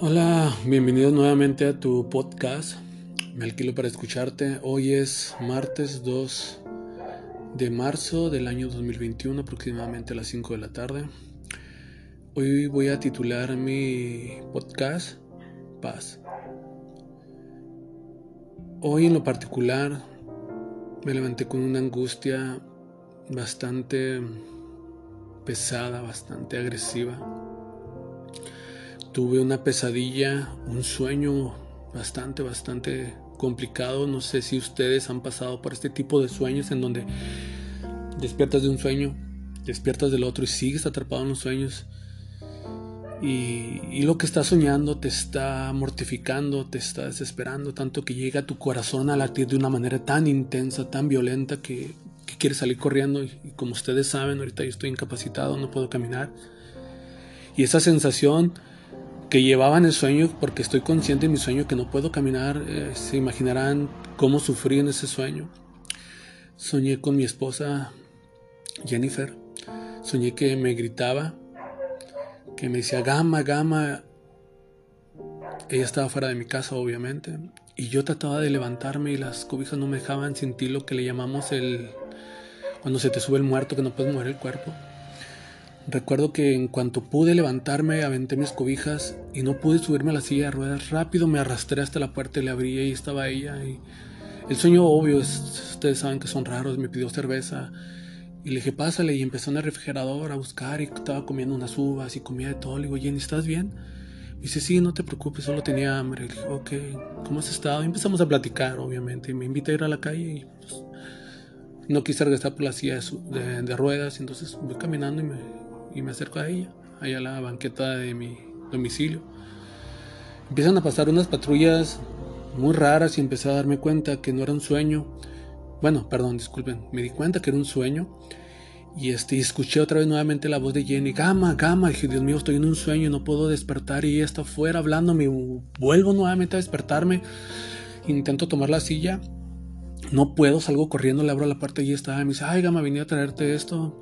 Hola, bienvenidos nuevamente a tu podcast. Me alquilo para escucharte. Hoy es martes 2 de marzo del año 2021, aproximadamente a las 5 de la tarde. Hoy voy a titular mi podcast Paz. Hoy en lo particular me levanté con una angustia bastante pesada, bastante agresiva Tuve una pesadilla, un sueño bastante, bastante complicado. No sé si ustedes han pasado por este tipo de sueños en donde despiertas de un sueño, despiertas del otro y sigues atrapado en los sueños. Y, lo que estás soñando te está mortificando, te está desesperando, tanto que llega tu corazón a latir de una manera tan intensa, tan violenta, que, quieres salir corriendo. y como ustedes saben, ahorita yo estoy incapacitado, no puedo caminar. Y esa sensación que llevaba en el sueño, porque estoy consciente en mi sueño que no puedo caminar, eh, se imaginarán cómo sufrí en ese sueño. Soñé con mi esposa Jennifer, soñé que me gritaba, que me decía gama, gama. Ella estaba fuera de mi casa, obviamente, y yo trataba de levantarme y las cobijas no me dejaban sentir lo que le llamamos el... cuando se te sube el muerto, que no puedes mover el cuerpo. Recuerdo que en cuanto pude levantarme, aventé mis cobijas y no pude subirme a la silla de ruedas. Rápido me arrastré hasta la puerta y le abrí y estaba ella. El sueño obvio, ustedes saben que son raros, me pidió cerveza. Y le dije, pásale, y empezó en el refrigerador a buscar y estaba comiendo unas uvas y comía de todo. Le digo, Jenny, ¿estás bien? Me dice, sí, no te preocupes, solo tenía hambre. Le dije, ok, ¿cómo has estado? Y empezamos a platicar, obviamente. Y me invita a ir a la calle y pues, no quise regresar por la silla de, de ruedas. Entonces voy caminando y me, y me acerco a ella, allá a la banqueta de mi domicilio. Empiezan a pasar unas patrullas muy raras y empecé a darme cuenta que no era un sueño. Bueno, perdón, disculpen, me di cuenta que era un sueño. Y este, escuché otra vez nuevamente la voz de Jenny, Gama, Gama, dije, Dios mío, estoy en un sueño, no puedo despertar y ella está afuera hablándome, vuelvo nuevamente a despertarme, intento tomar la silla, no puedo, salgo corriendo, le abro la puerta y está, me dice, ay, Gama, vine a traerte esto,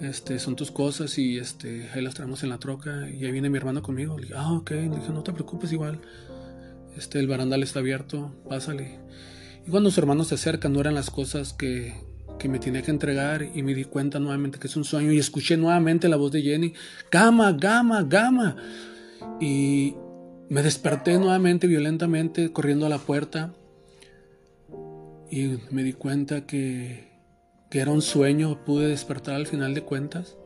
este, son tus cosas y este, ahí las traemos en la troca y ahí viene mi hermano conmigo. Ah, ok, le dije, no te preocupes igual, este, el barandal está abierto, pásale. Y cuando su hermano se acerca, no eran las cosas que, que me tenía que entregar y me di cuenta nuevamente que es un sueño y escuché nuevamente la voz de Jenny, gama, gama, gama. Y me desperté nuevamente violentamente corriendo a la puerta y me di cuenta que que era un sueño, pude despertar al final de cuentas.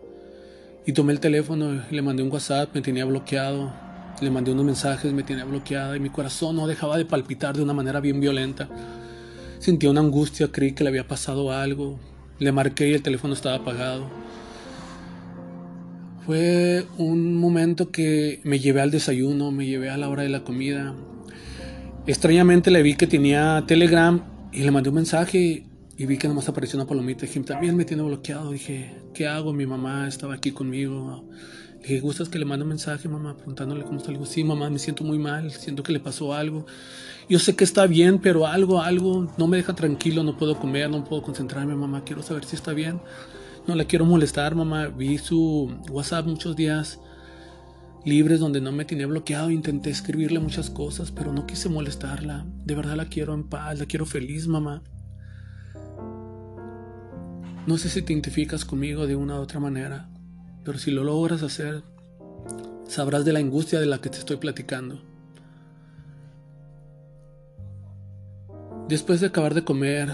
Y tomé el teléfono le mandé un WhatsApp, me tenía bloqueado. Le mandé unos mensajes, me tenía bloqueada y mi corazón no dejaba de palpitar de una manera bien violenta. Sentía una angustia, creí que le había pasado algo. Le marqué y el teléfono estaba apagado. Fue un momento que me llevé al desayuno, me llevé a la hora de la comida. Extrañamente le vi que tenía Telegram y le mandé un mensaje y vi que nomás apareció una palomita. Dije, también me tiene bloqueado. Dije, ¿qué hago? Mi mamá estaba aquí conmigo. Le dije, ¿gustas que le mande un mensaje, mamá? Preguntándole cómo está. Digo, sí, mamá, me siento muy mal. Siento que le pasó algo. Yo sé que está bien, pero algo, algo no me deja tranquilo. No puedo comer, no puedo concentrarme, mamá. Quiero saber si está bien. No la quiero molestar, mamá. Vi su WhatsApp muchos días libres donde no me tenía bloqueado. Intenté escribirle muchas cosas, pero no quise molestarla. De verdad la quiero en paz, la quiero feliz, mamá. No sé si te identificas conmigo de una u otra manera, pero si lo logras hacer, sabrás de la angustia de la que te estoy platicando. Después de acabar de comer,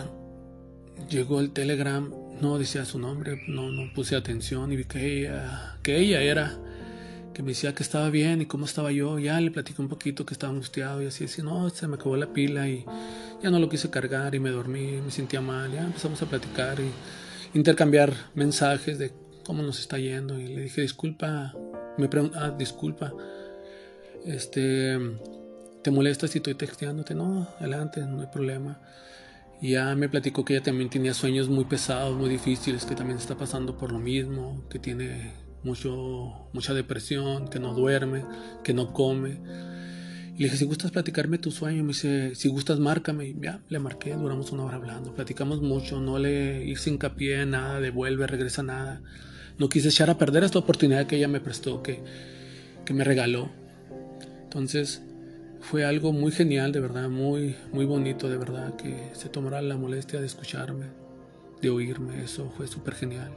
llegó el telegram, no decía su nombre, no, no puse atención y vi que ella, que ella era, que me decía que estaba bien y cómo estaba yo. Ya le platicé un poquito que estaba angustiado y así, así, no, se me acabó la pila y ya no lo quise cargar y me dormí, me sentía mal, ya empezamos a platicar y intercambiar mensajes de cómo nos está yendo y le dije disculpa, me preguntó, ah, disculpa, este, ¿te molesta si estoy texteándote? No, adelante, no hay problema. Y ya me platicó que ella también tenía sueños muy pesados, muy difíciles, que también está pasando por lo mismo, que tiene mucho, mucha depresión, que no duerme, que no come le dije, si gustas platicarme tu sueño, me dice, si gustas, márcame. Y ya, le marqué, duramos una hora hablando, platicamos mucho, no le hice hincapié en nada, devuelve, regresa nada. No quise echar a perder esta oportunidad que ella me prestó, que, que me regaló. Entonces fue algo muy genial, de verdad, muy, muy bonito, de verdad, que se tomara la molestia de escucharme, de oírme, eso fue súper genial.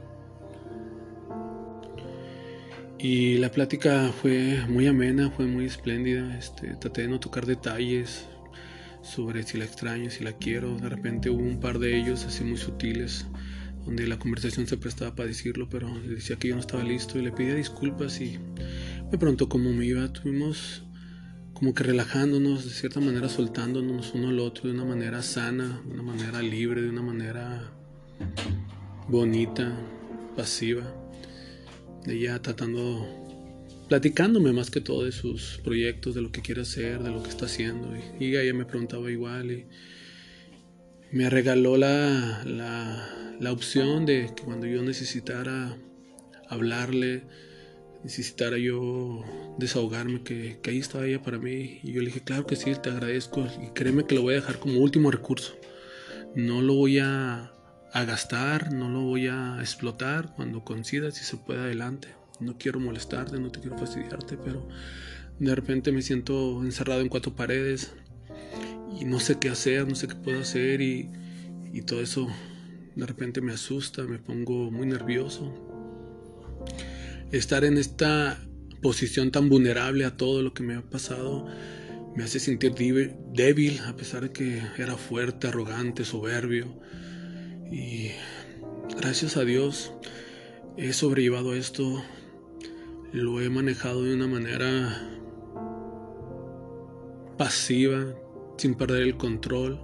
Y la plática fue muy amena, fue muy espléndida. Este, traté de no tocar detalles sobre si la extraño, si la quiero. De repente hubo un par de ellos así muy sutiles, donde la conversación se prestaba para decirlo, pero le decía que yo no estaba listo y le pedía disculpas y me preguntó cómo me iba. Tuvimos como que relajándonos, de cierta manera soltándonos uno al otro de una manera sana, de una manera libre, de una manera bonita, pasiva ella tratando, platicándome más que todo de sus proyectos, de lo que quiere hacer, de lo que está haciendo. Y, ella me preguntaba igual y me regaló la, la, opción de que cuando yo necesitara hablarle, necesitara yo desahogarme, que, que, ahí estaba ella para mí. Y yo le dije, claro que sí, te agradezco y créeme que lo voy a dejar como último recurso. No lo voy a, a gastar, no lo voy a explotar cuando coincida si se puede adelante. No quiero molestarte, no te quiero fastidiarte, pero de repente me siento encerrado en cuatro paredes y no sé qué hacer, no sé qué puedo hacer y, y todo eso de repente me asusta, me pongo muy nervioso. Estar en esta posición tan vulnerable a todo lo que me ha pasado me hace sentir débil, a pesar de que era fuerte, arrogante, soberbio. Y gracias a Dios he sobrellevado esto, lo he manejado de una manera pasiva, sin perder el control,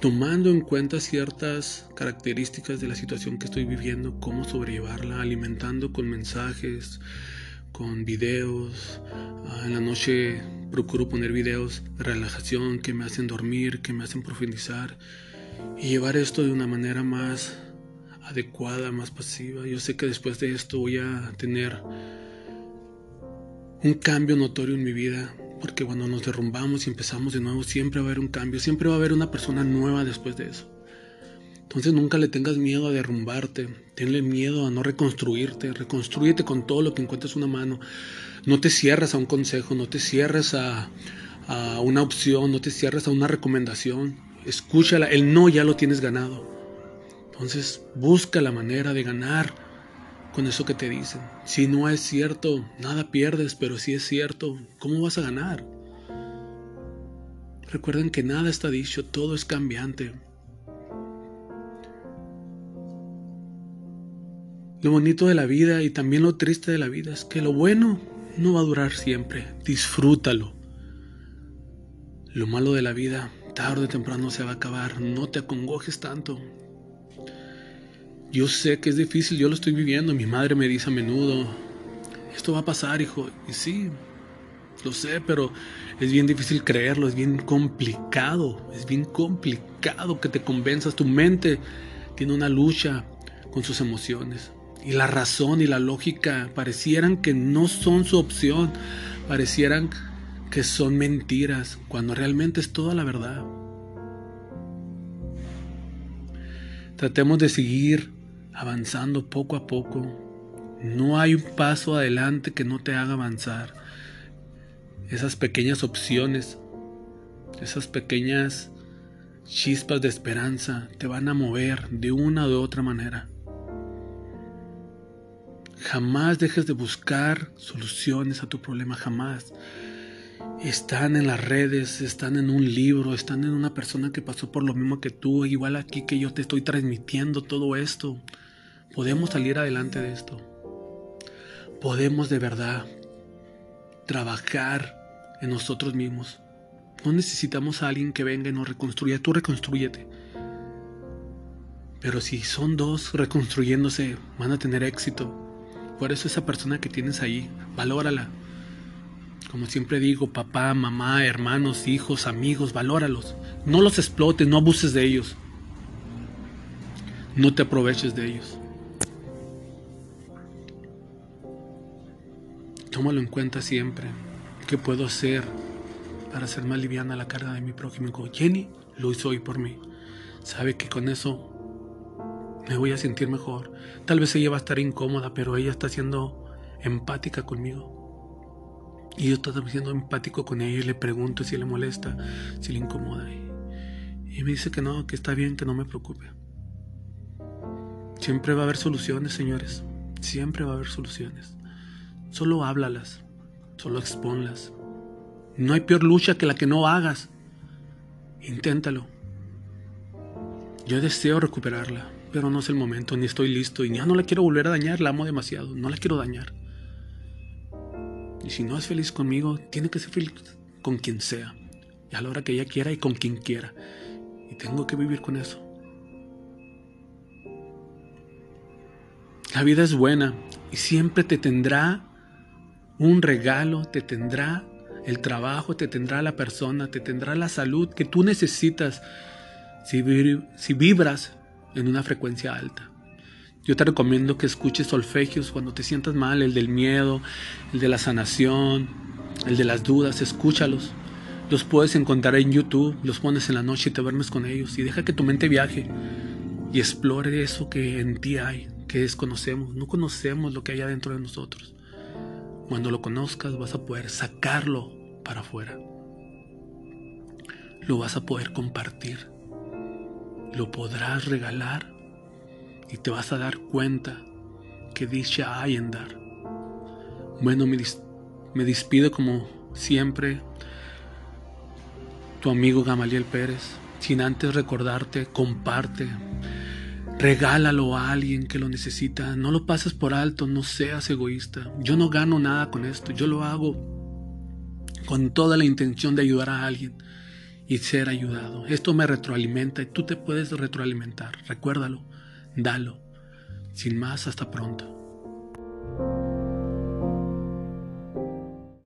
tomando en cuenta ciertas características de la situación que estoy viviendo, cómo sobrellevarla, alimentando con mensajes, con videos. Ah, en la noche procuro poner videos de relajación que me hacen dormir, que me hacen profundizar y llevar esto de una manera más adecuada, más pasiva. Yo sé que después de esto voy a tener un cambio notorio en mi vida, porque cuando nos derrumbamos y empezamos de nuevo, siempre va a haber un cambio, siempre va a haber una persona nueva después de eso. Entonces nunca le tengas miedo a derrumbarte, tenle miedo a no reconstruirte, reconstruyete con todo lo que encuentres una mano. No te cierres a un consejo, no te cierres a, a una opción, no te cierres a una recomendación escúchala, el no ya lo tienes ganado. Entonces busca la manera de ganar con eso que te dicen. Si no es cierto, nada pierdes, pero si es cierto, ¿cómo vas a ganar? Recuerden que nada está dicho, todo es cambiante. Lo bonito de la vida y también lo triste de la vida es que lo bueno no va a durar siempre. Disfrútalo. Lo malo de la vida tarde o temprano se va a acabar. No te acongojes tanto. Yo sé que es difícil, yo lo estoy viviendo. Mi madre me dice a menudo, esto va a pasar, hijo. Y sí, lo sé, pero es bien difícil creerlo, es bien complicado, es bien complicado que te convenzas. Tu mente tiene una lucha con sus emociones. Y la razón y la lógica parecieran que no son su opción, parecieran que son mentiras cuando realmente es toda la verdad. Tratemos de seguir avanzando poco a poco. No hay un paso adelante que no te haga avanzar. Esas pequeñas opciones, esas pequeñas chispas de esperanza te van a mover de una u otra manera. Jamás dejes de buscar soluciones a tu problema, jamás están en las redes, están en un libro, están en una persona que pasó por lo mismo que tú, igual aquí que yo te estoy transmitiendo todo esto. Podemos salir adelante de esto. Podemos de verdad trabajar en nosotros mismos. No necesitamos a alguien que venga y nos reconstruya. Tú reconstruyete. Pero si son dos reconstruyéndose, van a tener éxito. Por eso esa persona que tienes ahí, valórala. Como siempre digo, papá, mamá, hermanos, hijos, amigos, valóralos. No los explotes, no abuses de ellos. No te aproveches de ellos. Tómalo en cuenta siempre. ¿Qué puedo hacer para hacer más liviana la carga de mi prójimo? Jenny lo hizo hoy por mí. Sabe que con eso me voy a sentir mejor. Tal vez ella va a estar incómoda, pero ella está siendo empática conmigo. Y yo estoy siendo empático con ella y le pregunto si le molesta, si le incomoda. Y, me dice que no, que está bien, que no me preocupe. Siempre va a haber soluciones, señores. Siempre va a haber soluciones. Solo háblalas, solo expónlas. No hay peor lucha que la que no hagas. Inténtalo. Yo deseo recuperarla, pero no es el momento, ni estoy listo, y ya no la quiero volver a dañar, la amo demasiado, no la quiero dañar. Y si no es feliz conmigo, tiene que ser feliz con quien sea, y a la hora que ella quiera y con quien quiera. Y tengo que vivir con eso. La vida es buena y siempre te tendrá un regalo, te tendrá el trabajo, te tendrá la persona, te tendrá la salud que tú necesitas si, vibras en una frecuencia alta. Yo te recomiendo que escuches solfegios cuando te sientas mal, el del miedo, el de la sanación, el de las dudas, escúchalos. Los puedes encontrar en YouTube, los pones en la noche y te duermes con ellos y deja que tu mente viaje y explore eso que en ti hay, que desconocemos. No conocemos lo que hay adentro de nosotros. Cuando lo conozcas vas a poder sacarlo para afuera. Lo vas a poder compartir. Lo podrás regalar y te vas a dar cuenta que dicha hay en dar. Bueno, me, me despido como siempre, tu amigo Gamaliel Pérez, sin antes recordarte, comparte, Regálalo a alguien que lo necesita. No lo pases por alto, no seas egoísta. Yo no gano nada con esto. Yo lo hago con toda la intención de ayudar a alguien y ser ayudado. Esto me retroalimenta y tú te puedes retroalimentar. Recuérdalo, dalo. Sin más, hasta pronto.